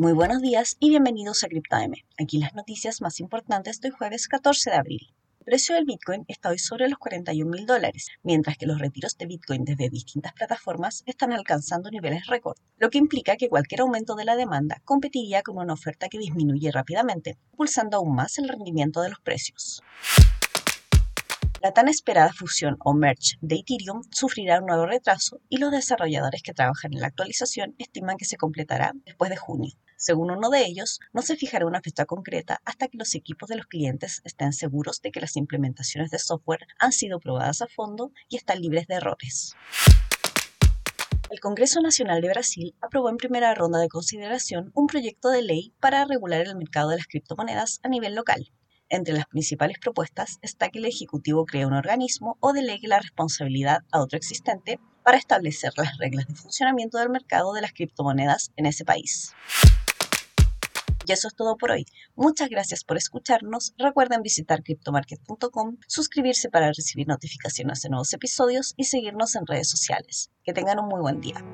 Muy buenos días y bienvenidos a CryptoM. Aquí las noticias más importantes del jueves 14 de abril. El precio del Bitcoin está hoy sobre los 41 mil dólares, mientras que los retiros de Bitcoin desde distintas plataformas están alcanzando niveles récord, lo que implica que cualquier aumento de la demanda competiría con una oferta que disminuye rápidamente, impulsando aún más el rendimiento de los precios. La tan esperada fusión o merge de Ethereum sufrirá un nuevo retraso y los desarrolladores que trabajan en la actualización estiman que se completará después de junio. Según uno de ellos, no se fijará una fecha concreta hasta que los equipos de los clientes estén seguros de que las implementaciones de software han sido probadas a fondo y están libres de errores. El Congreso Nacional de Brasil aprobó en primera ronda de consideración un proyecto de ley para regular el mercado de las criptomonedas a nivel local. Entre las principales propuestas está que el Ejecutivo cree un organismo o delegue la responsabilidad a otro existente para establecer las reglas de funcionamiento del mercado de las criptomonedas en ese país. Y eso es todo por hoy. Muchas gracias por escucharnos. Recuerden visitar cryptomarket.com, suscribirse para recibir notificaciones de nuevos episodios y seguirnos en redes sociales. Que tengan un muy buen día.